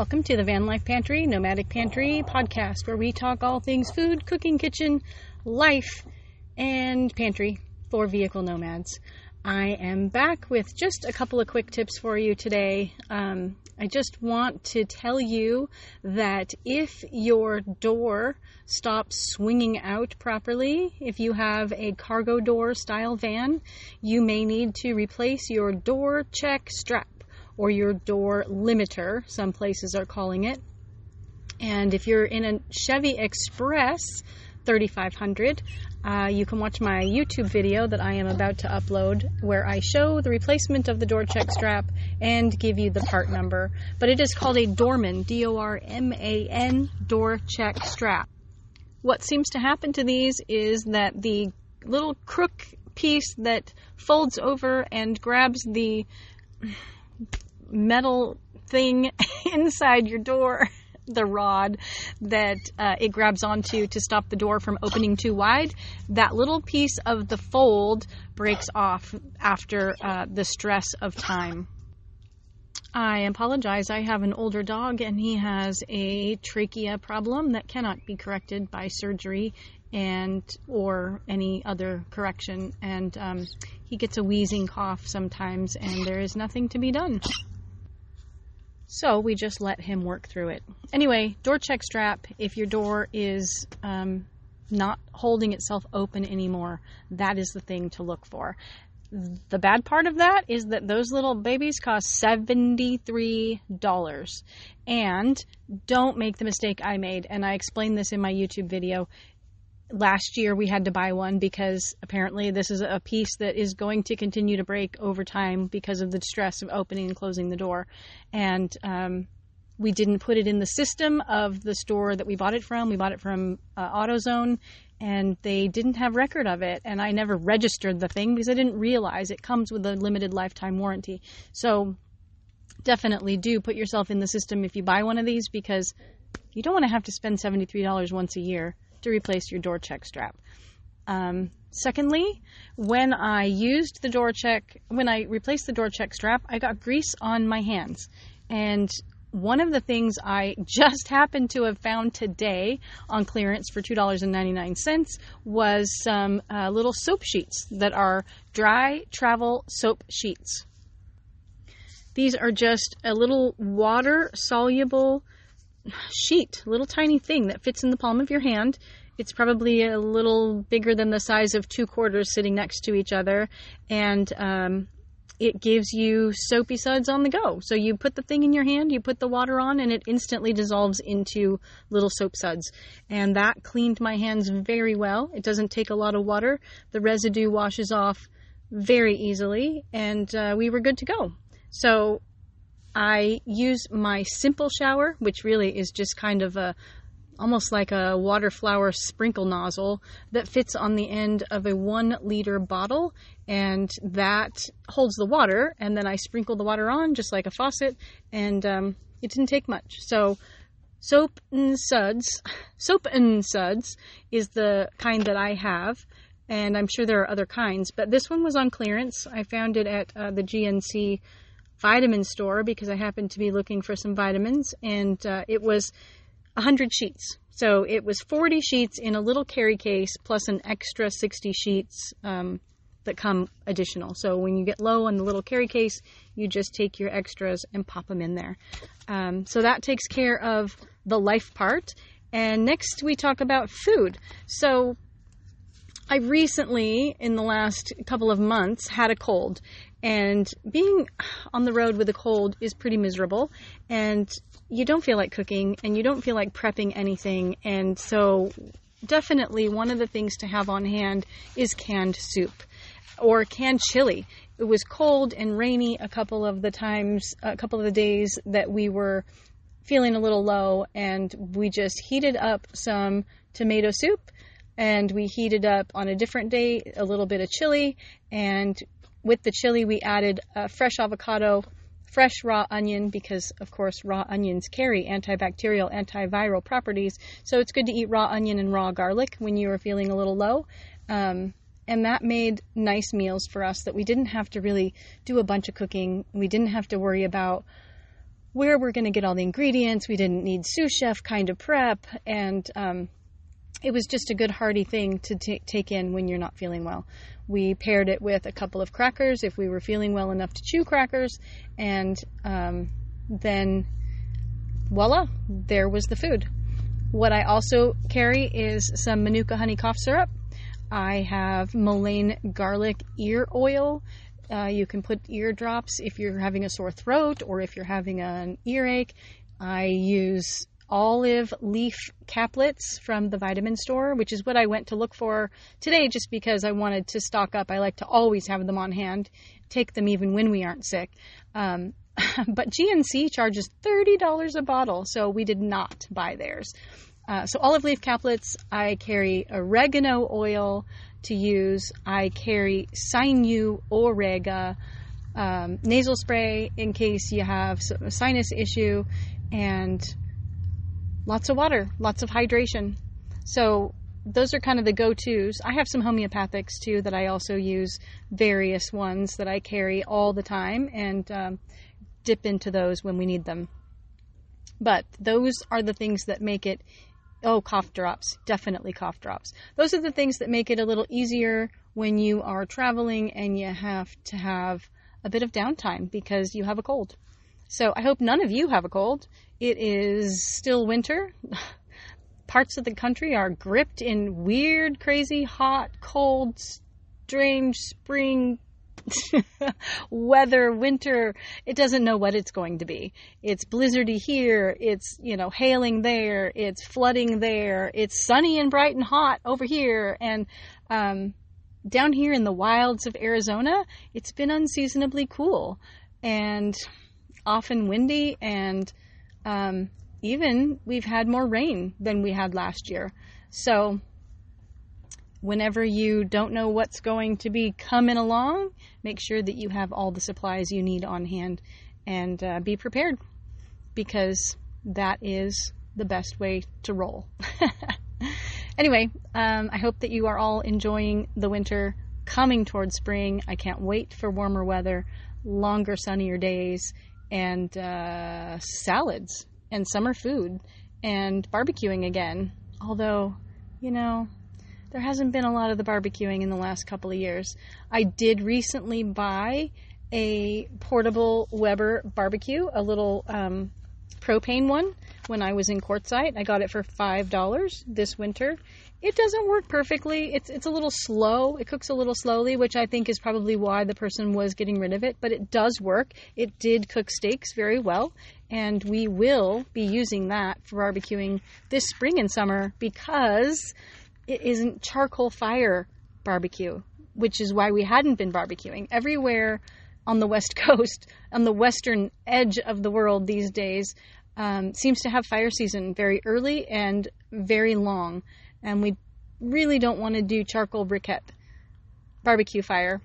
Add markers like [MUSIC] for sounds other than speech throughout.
Welcome to the Van Life Pantry, Nomadic Pantry podcast, where we talk all things food, cooking, kitchen, life, and pantry for vehicle nomads. I am back with just a couple of quick tips for you today. Um, I just want to tell you that if your door stops swinging out properly, if you have a cargo door style van, you may need to replace your door check strap or your door limiter, some places are calling it. And if you're in a Chevy Express 3500, uh, you can watch my YouTube video that I am about to upload where I show the replacement of the door check strap and give you the part number. But it is called a Dorman, D O R M A N, door check strap. What seems to happen to these is that the little crook piece that folds over and grabs the metal thing [LAUGHS] inside your door, the rod that uh, it grabs onto to stop the door from opening too wide, that little piece of the fold breaks off after uh, the stress of time. I apologize. I have an older dog and he has a trachea problem that cannot be corrected by surgery and or any other correction and um, he gets a wheezing cough sometimes and there is nothing to be done. So we just let him work through it. Anyway, door check strap, if your door is um, not holding itself open anymore, that is the thing to look for. The bad part of that is that those little babies cost $73. And don't make the mistake I made, and I explained this in my YouTube video last year we had to buy one because apparently this is a piece that is going to continue to break over time because of the stress of opening and closing the door. And um, we didn't put it in the system of the store that we bought it from. We bought it from uh, AutoZone, and they didn't have record of it. And I never registered the thing because I didn't realize it comes with a limited lifetime warranty. So definitely do put yourself in the system if you buy one of these because you don't want to have to spend $73 once a year to replace your door check strap. Um, secondly, when I used the door check, when I replaced the door check strap, I got grease on my hands. And one of the things I [LAUGHS] just happened to have found today on clearance for $2.99 was some uh, little soap sheets that are dry travel soap sheets. These are just a little water soluble sheet, little tiny thing that fits in the palm of your hand. It's probably a little bigger than the size of two quarters sitting next to each other, and um, it gives you soapy suds on the go. So you put the thing in your hand, you put the water on, and it instantly dissolves into little soap suds. And that cleaned my hands very well. It doesn't take a lot of water. The residue washes off very easily, and uh, we were good to go. So I use my simple shower, which really is just kind of a almost like a water flower sprinkle nozzle that fits on the end of a one liter bottle. And that holds the water. And then I sprinkle the water on just like a faucet. And um, it didn't take much. So soap and suds, [LAUGHS] soap and suds is the kind that I have. And I'm sure there are other kinds, but this one was on clearance. I found it at uh, the GNC vitamin store because I happened to be looking for some vitamins, and uh, it was 100 sheets. So it was 40 sheets in a little carry case plus an extra 60 sheets um, that come additional. So when you get low on the little carry case, you just take your extras and pop them in there. Um, so that takes care of the life part. And next we talk about food. So I recently, in the last couple of months, had a cold, and being on the road with a cold is pretty miserable. And you don't feel like cooking and you don't feel like prepping anything. And so, definitely, one of the things to have on hand is canned soup or canned chili. It was cold and rainy a couple of the times, a couple of the days that we were feeling a little low, and we just heated up some tomato soup and we heated up on a different day a little bit of chili and with the chili, we added fresh avocado, fresh raw onion, because of course raw onions carry antibacterial, antiviral properties. So it's good to eat raw onion and raw garlic when you are feeling a little low. Um, and that made nice meals for us that we didn't have to really do a bunch of cooking. We didn't have to worry about where we're going to get all the ingredients. We didn't need sous chef kind of prep, and um, it was just a good hearty thing to t- take in when you're not feeling well. We paired it with a couple of crackers if we were feeling well enough to chew crackers, and um, then voila, there was the food. What I also carry is some Manuka honey cough syrup. I have mullein garlic ear oil. Uh, you can put eardrops if you're having a sore throat or if you're having an earache. I use olive leaf caplets from the vitamin store, which is what I went to look for today just because I wanted to stock up. I like to always have them on hand, take them even when we aren't sick. Um, [LAUGHS] but GNC charges $30 a bottle, so we did not buy theirs. Uh, so olive leaf caplets, I carry oregano oil to use. I carry Sinu Orega um, nasal spray in case you have a sinus issue, and lots of water, lots of hydration. So those are kind of the go-tos. I have some homeopathics too that I also use, various ones that I carry all the time, and um, dip into those when we need them. But those are the things that make it. Oh, cough drops. Definitely cough drops. Those are the things that make it a little easier when you are traveling and you have to have a bit of downtime because you have a cold. So I hope none of you have a cold. It is still winter. [LAUGHS] Parts of the country are gripped in weird, crazy, hot, cold, strange spring [LAUGHS] weather, winter. It doesn't know what it's going to be. It's blizzardy here. It's, you know, hailing there. It's flooding there. It's sunny and bright and hot over here. And, um, down here in the wilds of Arizona, it's been unseasonably cool and often windy and um, even we've had more rain than we had last year. So, whenever you don't know what's going to be coming along, make sure that you have all the supplies you need on hand and uh, be prepared because that is the best way to roll. [LAUGHS] anyway, um, I hope that you are all enjoying the winter coming towards spring. I can't wait for warmer weather, longer, sunnier days, and uh, salads and summer food and barbecuing again. Although, you know, there hasn't been a lot of the barbecuing in the last couple of years. I did recently buy a portable Weber barbecue, a little um, propane one, when I was in Quartzsite. I got it for $5 this winter, it doesn't work perfectly. It's it's a little slow. It cooks a little slowly, which I think is probably why the person was getting rid of it, but it does work. It did cook steaks very well, and we will be using that for barbecuing this spring and summer because it isn't charcoal fire barbecue, which is why we hadn't been barbecuing. Everywhere on the West [LAUGHS] Coast, on the western edge of the world these days, um, seems to have fire season very early and very long and we really don't want to do charcoal briquette barbecue fire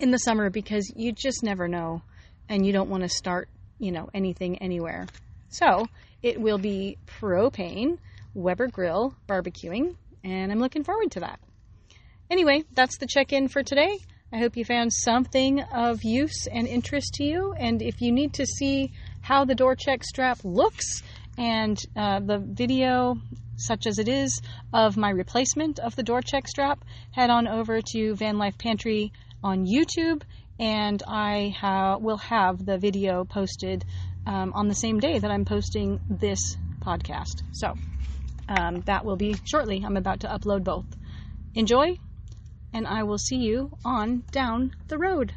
in the summer because you just never know and you don't want to start, you know, anything anywhere. So, it will be propane Weber grill barbecuing and I'm looking forward to that. Anyway, that's the check-in for today. I hope you found something of use and interest to you and if you need to see how the door check strap looks and uh, the video such as it is, of my replacement of the door check strap, head on over to Van Life Pantry on YouTube, and I ha- will have the video posted um, on the same day that I'm posting this podcast. So um, that will be shortly. I'm about to upload both. Enjoy, and I will see you on down the road.